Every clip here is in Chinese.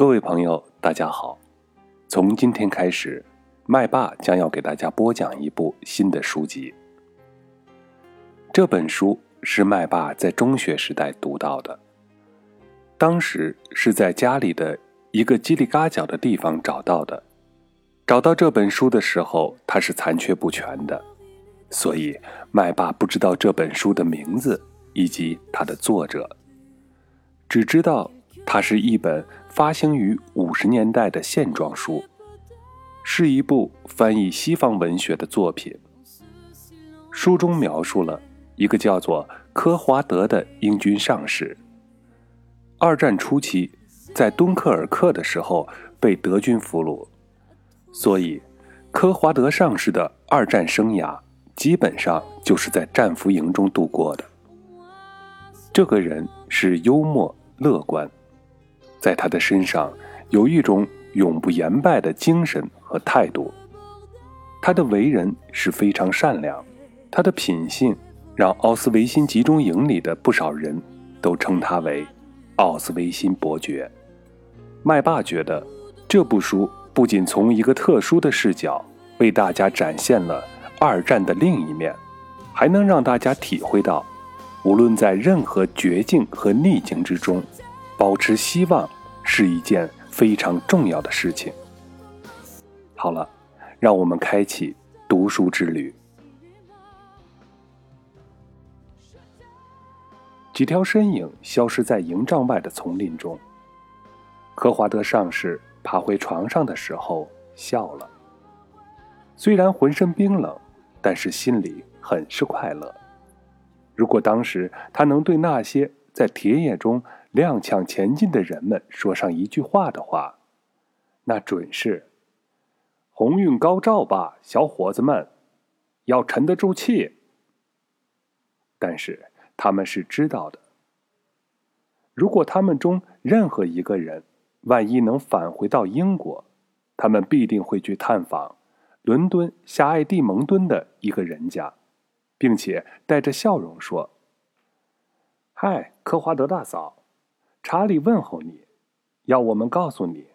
各位朋友，大家好。从今天开始，麦爸将要给大家播讲一部新的书籍。这本书是麦爸在中学时代读到的，当时是在家里的一个叽里嘎角的地方找到的。找到这本书的时候，它是残缺不全的，所以麦爸不知道这本书的名字以及它的作者，只知道它是一本。发行于五十年代的线装书，是一部翻译西方文学的作品。书中描述了一个叫做科华德的英军上士。二战初期，在敦刻尔克的时候被德军俘虏，所以科华德上士的二战生涯基本上就是在战俘营中度过的。这个人是幽默乐观。在他的身上有一种永不言败的精神和态度。他的为人是非常善良，他的品性让奥斯维辛集中营里的不少人都称他为奥斯维辛伯爵。麦霸觉得这部书不仅从一个特殊的视角为大家展现了二战的另一面，还能让大家体会到，无论在任何绝境和逆境之中。保持希望是一件非常重要的事情。好了，让我们开启读书之旅。几条身影消失在营帐外的丛林中。科华德上士爬回床上的时候笑了，虽然浑身冰冷，但是心里很是快乐。如果当时他能对那些在田野中，踉跄前进的人们说上一句话的话，那准是“鸿运高照吧，小伙子们，要沉得住气。”但是他们是知道的，如果他们中任何一个人万一能返回到英国，他们必定会去探访伦敦狭隘地蒙敦的一个人家，并且带着笑容说：“嗨，科华德大嫂。”查理问候你，要我们告诉你，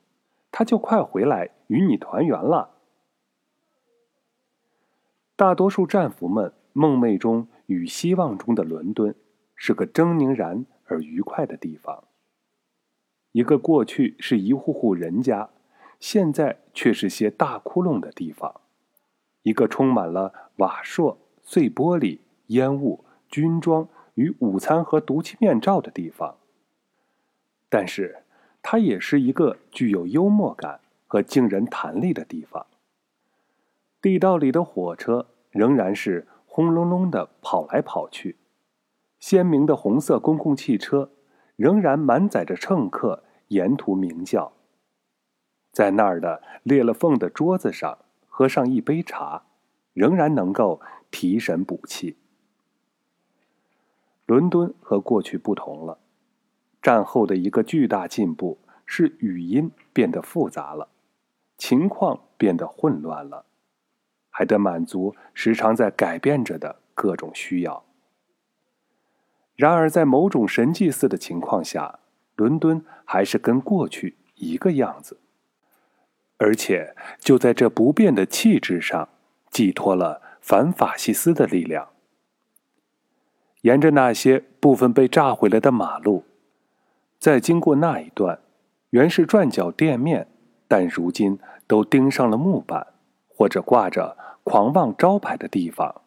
他就快回来与你团圆了。大多数战俘们梦寐中与希望中的伦敦，是个狰狞然而愉快的地方。一个过去是一户户人家，现在却是些大窟窿的地方；一个充满了瓦砾、碎玻璃、烟雾、军装与午餐和毒气面罩的地方。但是，它也是一个具有幽默感和惊人弹力的地方。地道里的火车仍然是轰隆隆的跑来跑去，鲜明的红色公共汽车仍然满载着乘客沿途鸣叫。在那儿的裂了缝的桌子上喝上一杯茶，仍然能够提神补气。伦敦和过去不同了。战后的一个巨大进步是语音变得复杂了，情况变得混乱了，还得满足时常在改变着的各种需要。然而，在某种神迹似的情况下，伦敦还是跟过去一个样子，而且就在这不变的气质上寄托了反法西斯的力量。沿着那些部分被炸毁了的马路。在经过那一段，原是转角店面，但如今都钉上了木板，或者挂着狂妄招牌的地方。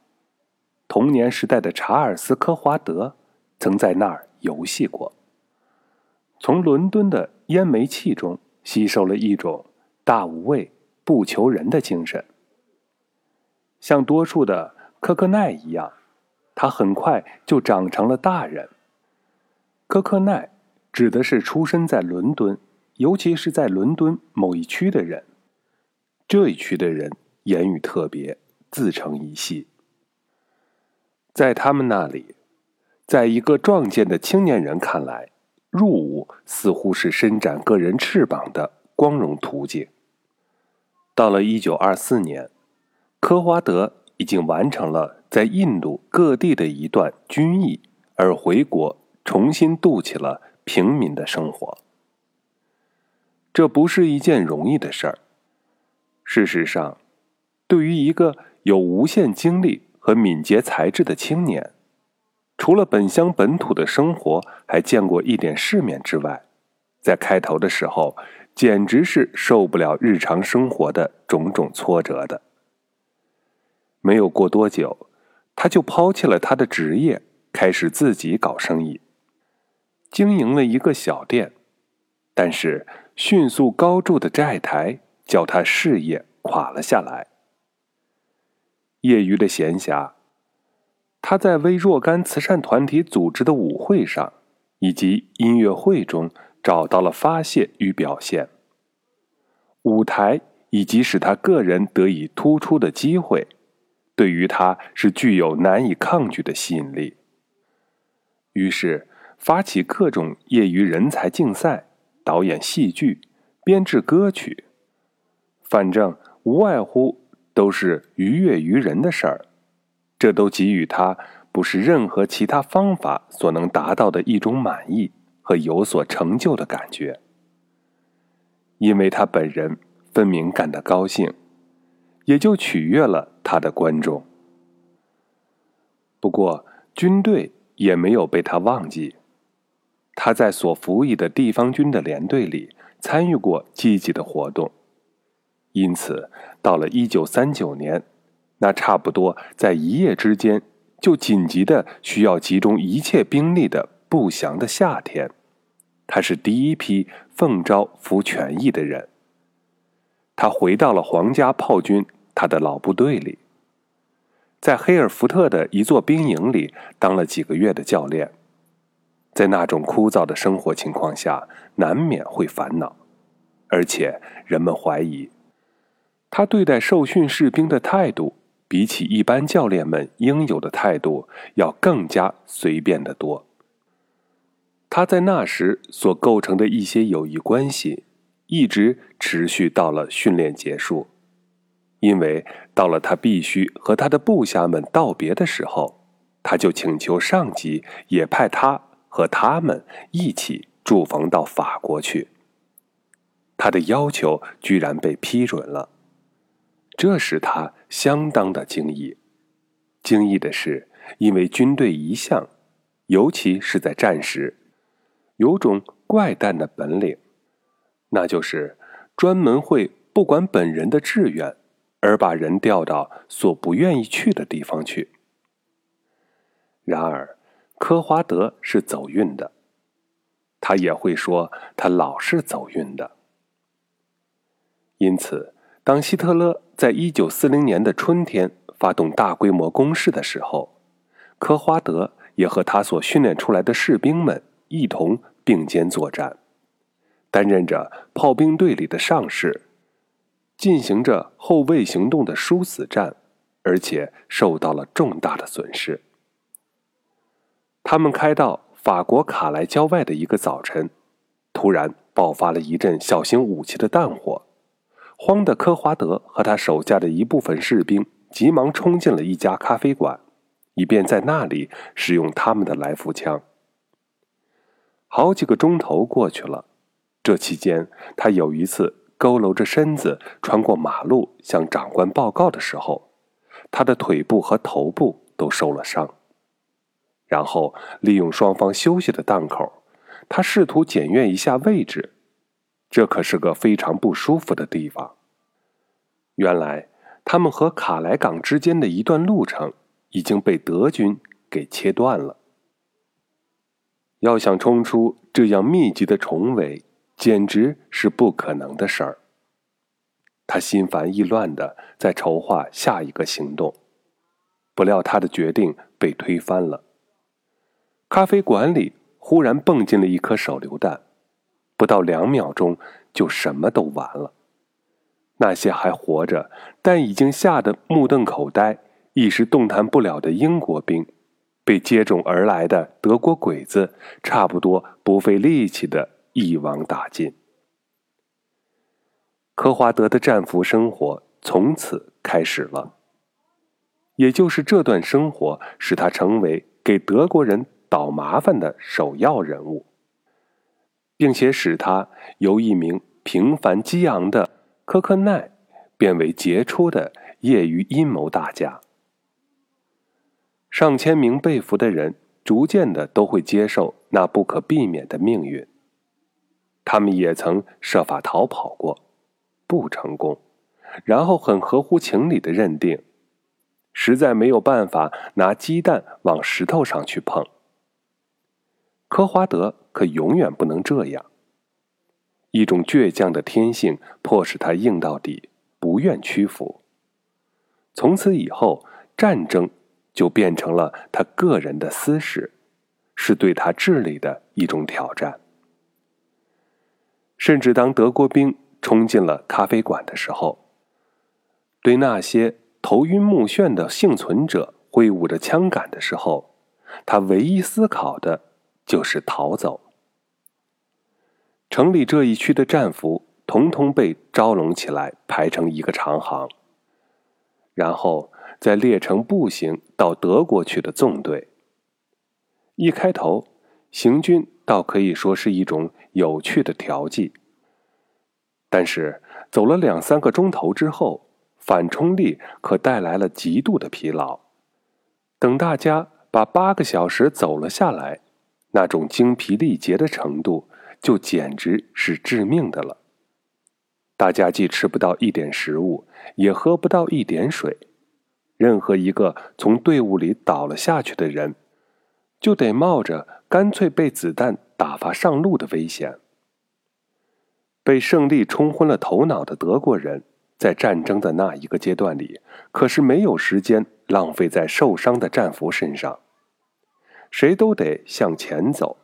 童年时代的查尔斯·科华德曾在那儿游戏过，从伦敦的烟煤气中吸收了一种大无畏、不求人的精神。像多数的科克奈一样，他很快就长成了大人。科克奈。指的是出生在伦敦，尤其是在伦敦某一区的人。这一区的人言语特别，自成一系。在他们那里，在一个壮健的青年人看来，入伍似乎是伸展个人翅膀的光荣途径。到了一九二四年，科华德已经完成了在印度各地的一段军役，而回国重新度起了。平民的生活。这不是一件容易的事儿。事实上，对于一个有无限精力和敏捷才智的青年，除了本乡本土的生活还见过一点世面之外，在开头的时候，简直是受不了日常生活的种种挫折的。没有过多久，他就抛弃了他的职业，开始自己搞生意，经营了一个小店。但是迅速高筑的债台叫他事业垮了下来。业余的闲暇，他在为若干慈善团体组织的舞会上以及音乐会中找到了发泄与表现。舞台以及使他个人得以突出的机会，对于他是具有难以抗拒的吸引力。于是发起各种业余人才竞赛。导演戏剧，编制歌曲，反正无外乎都是愉悦于人的事儿，这都给予他不是任何其他方法所能达到的一种满意和有所成就的感觉。因为他本人分明感到高兴，也就取悦了他的观众。不过军队也没有被他忘记。他在所服役的地方军的连队里参与过积极的活动，因此到了一九三九年，那差不多在一夜之间就紧急的需要集中一切兵力的不祥的夏天，他是第一批奉召服权役的人。他回到了皇家炮军他的老部队里，在黑尔福特的一座兵营里当了几个月的教练。在那种枯燥的生活情况下，难免会烦恼，而且人们怀疑他对待受训士兵的态度，比起一般教练们应有的态度要更加随便得多。他在那时所构成的一些友谊关系，一直持续到了训练结束，因为到了他必须和他的部下们道别的时候，他就请求上级也派他。和他们一起驻防到法国去。他的要求居然被批准了，这使他相当的惊异。惊异的是，因为军队一向，尤其是在战时，有种怪诞的本领，那就是专门会不管本人的志愿，而把人调到所不愿意去的地方去。然而。科华德是走运的，他也会说他老是走运的。因此，当希特勒在一九四零年的春天发动大规模攻势的时候，科华德也和他所训练出来的士兵们一同并肩作战，担任着炮兵队里的上士，进行着后卫行动的殊死战，而且受到了重大的损失。他们开到法国卡莱郊外的一个早晨，突然爆发了一阵小型武器的弹火，慌的科华德和他手下的一部分士兵急忙冲进了一家咖啡馆，以便在那里使用他们的来福枪。好几个钟头过去了，这期间他有一次佝偻着身子穿过马路向长官报告的时候，他的腿部和头部都受了伤。然后利用双方休息的档口，他试图检阅一下位置。这可是个非常不舒服的地方。原来他们和卡莱港之间的一段路程已经被德军给切断了。要想冲出这样密集的重围，简直是不可能的事儿。他心烦意乱的在筹划下一个行动，不料他的决定被推翻了。咖啡馆里忽然蹦进了一颗手榴弹，不到两秒钟就什么都完了。那些还活着但已经吓得目瞪口呆、一时动弹不了的英国兵，被接踵而来的德国鬼子差不多不费力气的一网打尽。科华德的战俘生活从此开始了，也就是这段生活使他成为给德国人。捣麻烦的首要人物，并且使他由一名平凡激昂的科克奈变为杰出的业余阴谋大家。上千名被俘的人逐渐的都会接受那不可避免的命运。他们也曾设法逃跑过，不成功，然后很合乎情理的认定，实在没有办法拿鸡蛋往石头上去碰。科华德可永远不能这样。一种倔强的天性迫使他硬到底，不愿屈服。从此以后，战争就变成了他个人的私事，是对他智力的一种挑战。甚至当德国兵冲进了咖啡馆的时候，对那些头晕目眩的幸存者挥舞着枪杆的时候，他唯一思考的就是逃走。城里这一区的战俘统统被招拢起来，排成一个长行，然后再列成步行到德国去的纵队。一开头，行军倒可以说是一种有趣的调剂。但是走了两三个钟头之后，反冲力可带来了极度的疲劳。等大家把八个小时走了下来，那种精疲力竭的程度。就简直是致命的了。大家既吃不到一点食物，也喝不到一点水。任何一个从队伍里倒了下去的人，就得冒着干脆被子弹打发上路的危险。被胜利冲昏了头脑的德国人，在战争的那一个阶段里，可是没有时间浪费在受伤的战俘身上。谁都得向前走。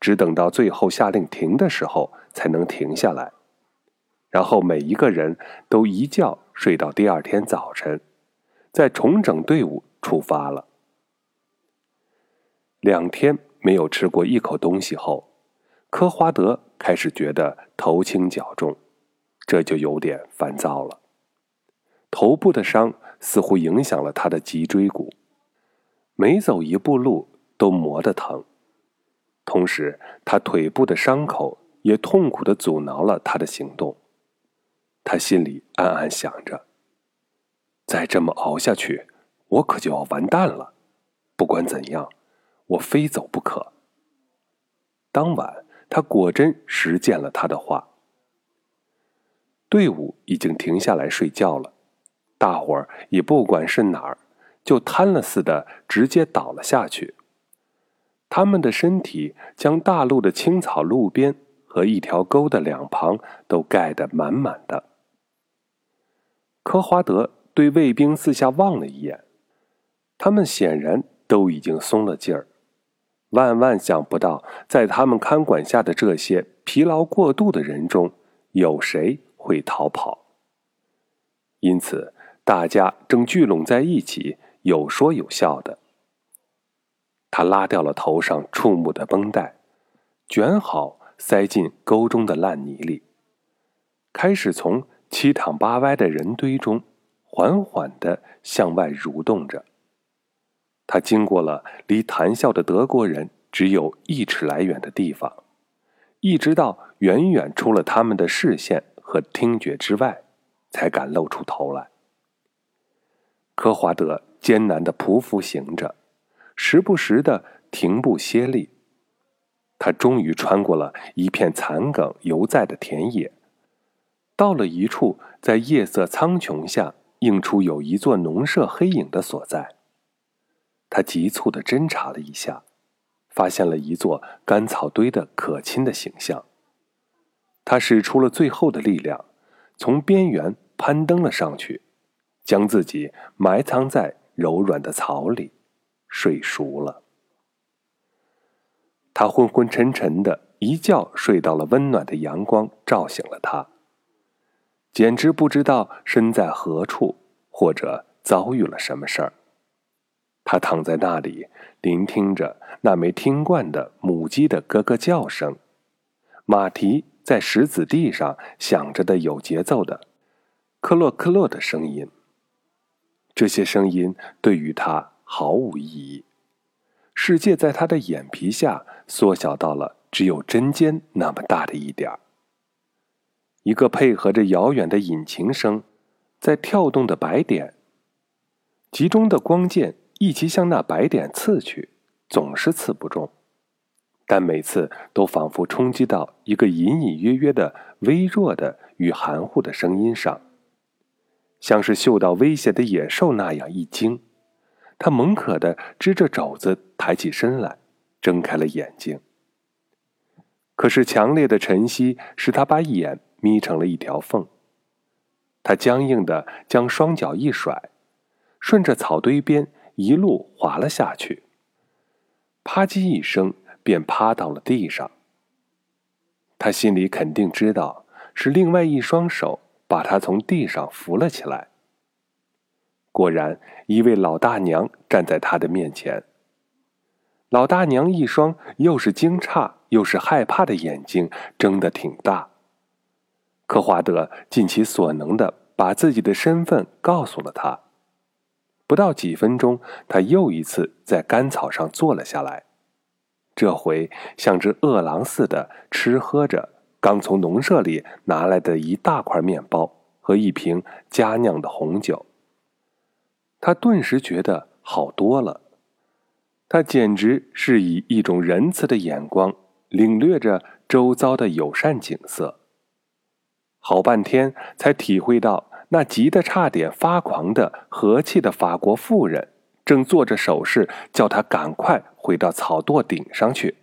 只等到最后下令停的时候，才能停下来。然后每一个人都一觉睡到第二天早晨，再重整队伍出发了。两天没有吃过一口东西后，科华德开始觉得头轻脚重，这就有点烦躁了。头部的伤似乎影响了他的脊椎骨，每走一步路都磨得疼。同时，他腿部的伤口也痛苦的阻挠了他的行动。他心里暗暗想着：再这么熬下去，我可就要完蛋了。不管怎样，我非走不可。当晚，他果真实践了他的话。队伍已经停下来睡觉了，大伙儿也不管是哪儿，就瘫了似的，直接倒了下去。他们的身体将大陆的青草路边和一条沟的两旁都盖得满满的。科华德对卫兵四下望了一眼，他们显然都已经松了劲儿。万万想不到，在他们看管下的这些疲劳过度的人中，有谁会逃跑。因此，大家正聚拢在一起，有说有笑的。他拉掉了头上触目的绷带，卷好塞进沟中的烂泥里，开始从七躺八歪的人堆中缓缓的向外蠕动着。他经过了离谈笑的德国人只有一尺来远的地方，一直到远远出了他们的视线和听觉之外，才敢露出头来。科华德艰难的匍匐行着。时不时的停步歇力，他终于穿过了一片残梗犹在的田野，到了一处在夜色苍穹下映出有一座农舍黑影的所在。他急促的侦查了一下，发现了一座干草堆的可亲的形象。他使出了最后的力量，从边缘攀登了上去，将自己埋藏在柔软的草里。睡熟了，他昏昏沉沉的一觉睡到了温暖的阳光照醒了他，简直不知道身在何处，或者遭遇了什么事儿。他躺在那里，聆听着那没听惯的母鸡的咯咯叫声，马蹄在石子地上响着的有节奏的克洛克洛的声音。这些声音对于他。毫无意义。世界在他的眼皮下缩小到了只有针尖那么大的一点儿。一个配合着遥远的引擎声，在跳动的白点。集中的光剑一齐向那白点刺去，总是刺不中，但每次都仿佛冲击到一个隐隐约约的、微弱的与含糊的声音上，像是嗅到危险的野兽那样一惊，他猛可的支着肘子抬起身来，睁开了眼睛。可是强烈的晨曦使他把眼。眯成了一条缝。他僵硬的将双脚一甩，顺着草堆边一路滑了下去。啪叽一声，便趴到了地上。他心里肯定知道是另外一双手把他从地上扶了起来。果然，一位老大娘站在他的面前。老大娘一双又是惊诧又是害怕的眼睛睁得挺大。科华德尽其所能的把自己的身份告诉了他。不到几分钟，他又一次在干草上坐了下来，这回像只饿狼似的吃喝着刚从农舍里拿来的一大块面包和一瓶佳酿的红酒。他顿时觉得好多了，他简直是以一种仁慈的眼光领略着周遭的友善景色。好半天才体会到，那急得差点发狂的和气的法国妇人，正做着手势，叫他赶快回到草垛顶上去。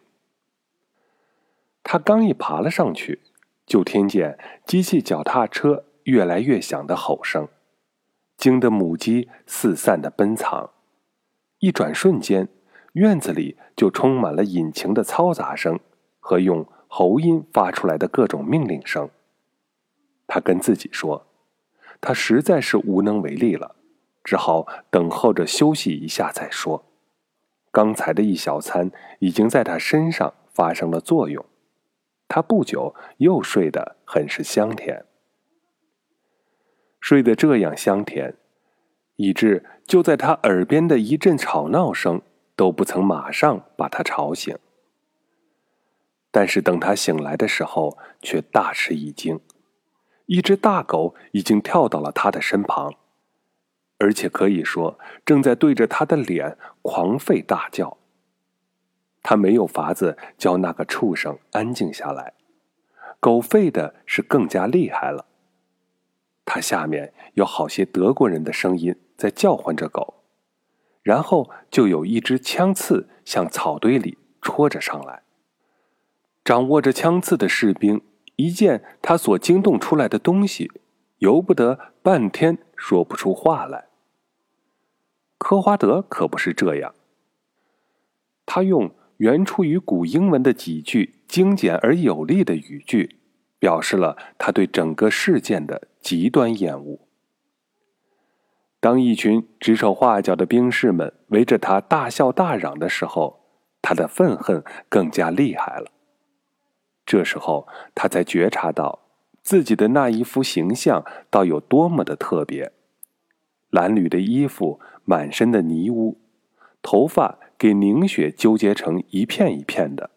他刚一爬了上去，就听见机器脚踏车越来越响的吼声，惊得母鸡四散的奔藏。一转瞬间，院子里就充满了引擎的嘈杂声和用喉音发出来的各种命令声。他跟自己说：“他实在是无能为力了，只好等候着休息一下再说。刚才的一小餐已经在他身上发生了作用，他不久又睡得很是香甜，睡得这样香甜，以致就在他耳边的一阵吵闹声都不曾马上把他吵醒。但是等他醒来的时候，却大吃一惊。”一只大狗已经跳到了他的身旁，而且可以说正在对着他的脸狂吠大叫。他没有法子叫那个畜生安静下来，狗吠的是更加厉害了。他下面有好些德国人的声音在叫唤着狗，然后就有一支枪刺向草堆里戳着上来。掌握着枪刺的士兵。一见他所惊动出来的东西，由不得半天说不出话来。科华德可不是这样，他用原出于古英文的几句精简而有力的语句，表示了他对整个事件的极端厌恶。当一群指手画脚的兵士们围着他大笑大嚷的时候，他的愤恨更加厉害了。这时候，他才觉察到自己的那一副形象倒有多么的特别：蓝缕的衣服，满身的泥污，头发给凝雪纠结成一片一片的，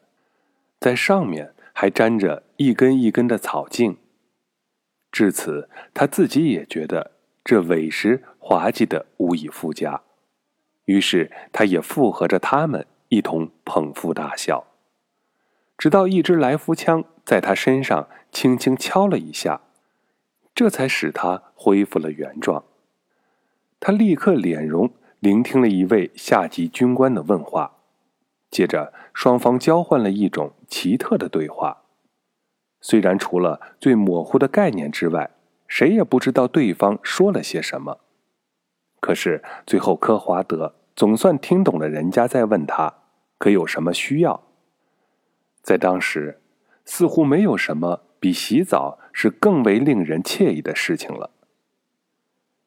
在上面还沾着一根一根的草茎。至此，他自己也觉得这委实滑稽的无以复加，于是他也附和着他们一同捧腹大笑。直到一支来福枪在他身上轻轻敲了一下，这才使他恢复了原状。他立刻脸容聆听了一位下级军官的问话，接着双方交换了一种奇特的对话。虽然除了最模糊的概念之外，谁也不知道对方说了些什么，可是最后科华德总算听懂了人家在问他可有什么需要。在当时，似乎没有什么比洗澡是更为令人惬意的事情了。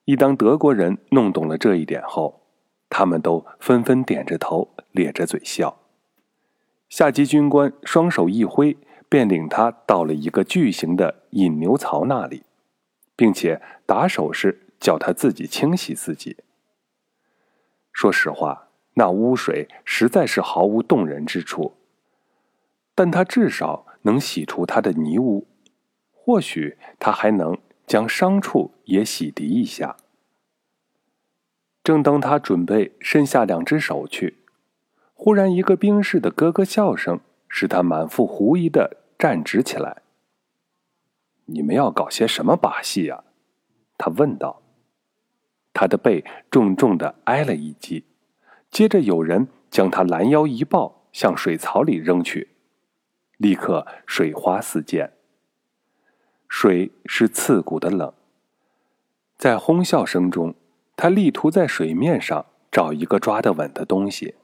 一当德国人弄懂了这一点后，他们都纷纷点着头，咧着嘴笑。下级军官双手一挥，便领他到了一个巨型的引牛槽那里，并且打手势叫他自己清洗自己。说实话，那污水实在是毫无动人之处。但他至少能洗除他的泥污，或许他还能将伤处也洗涤一下。正当他准备伸下两只手去，忽然一个兵士的咯咯笑声使他满腹狐疑的站直起来。“你们要搞些什么把戏呀？”他问道。他的背重重的挨了一击，接着有人将他拦腰一抱，向水槽里扔去，立刻水花四溅。水是刺骨的冷，在哄笑声中，他力图在水面上找一个抓得稳的东西，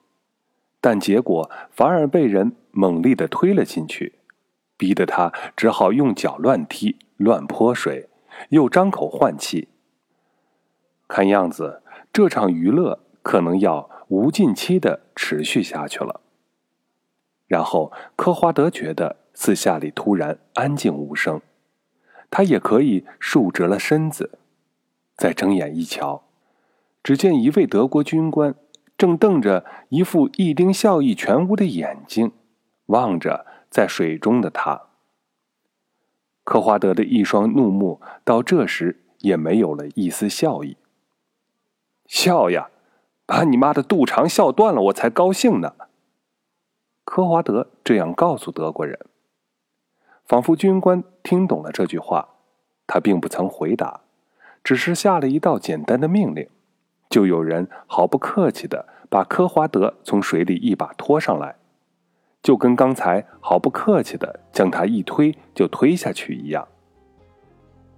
但结果反而被人猛力的推了进去，逼得他只好用脚乱踢、乱泼水，又张口换气。看样子，这场娱乐可能要无尽期的持续下去了。然后，科华德觉得四下里突然安静无声，他也可以竖直了身子，再睁眼一瞧，只见一位德国军官正瞪着一副一丁笑意全无的眼睛，望着在水中的他。科华德的一双怒目到这时也没有了一丝笑意。笑呀，把你妈的肚肠笑断了，我才高兴呢。科华德这样告诉德国人，仿佛军官听懂了这句话。他并不曾回答，只是下了一道简单的命令，就有人毫不客气的把科华德从水里一把拖上来，就跟刚才毫不客气的将他一推就推下去一样。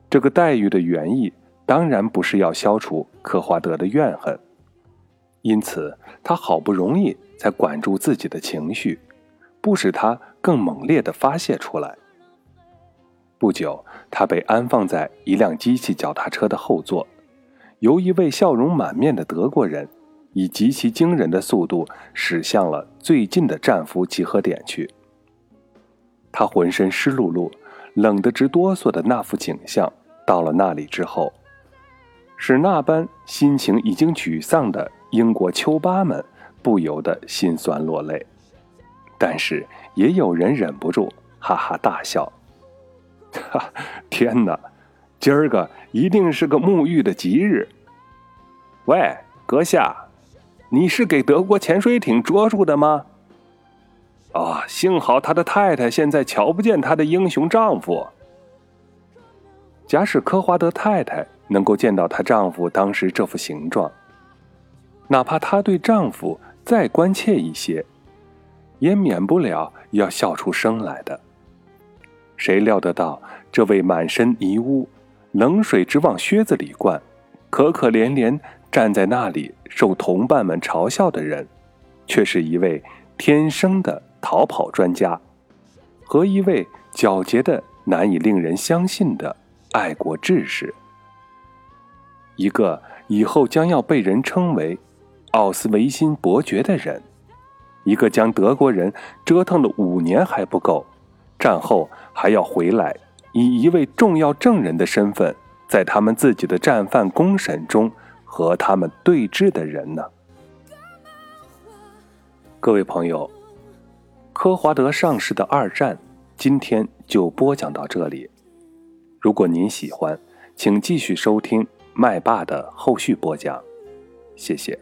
这个待遇的原意。当然不是要消除科华德的怨恨，因此他好不容易才管住自己的情绪，不使他更猛烈的发泄出来。不久，他被安放在一辆机器脚踏车的后座，由一位笑容满面的德国人以极其惊人的速度驶向了最近的战俘集合点去。他浑身湿漉漉、冷得直哆嗦的那副景象，到了那里之后。使那般心情已经沮丧的英国丘巴们不由得心酸落泪，但是也有人忍不住哈哈大笑。哈，天哪，今儿个一定是个沐浴的吉日。喂，阁下，你是给德国潜水艇捉住的吗？啊，幸好他的太太现在瞧不见他的英雄丈夫。假使科华德太太。能够见到她丈夫当时这副形状，哪怕她对丈夫再关切一些，也免不了要笑出声来的。谁料得到，这位满身泥污、冷水直往靴子里灌、可可怜怜站在那里受同伴们嘲笑的人，却是一位天生的逃跑专家，和一位皎洁的难以令人相信的爱国志士。一个以后将要被人称为奥斯维辛伯爵的人，一个将德国人折腾了五年还不够，战后还要回来以一位重要证人的身份，在他们自己的战犯公审中和他们对峙的人呢？各位朋友，科华德上士的二战今天就播讲到这里。如果您喜欢，请继续收听。麦霸的后续播讲，谢谢。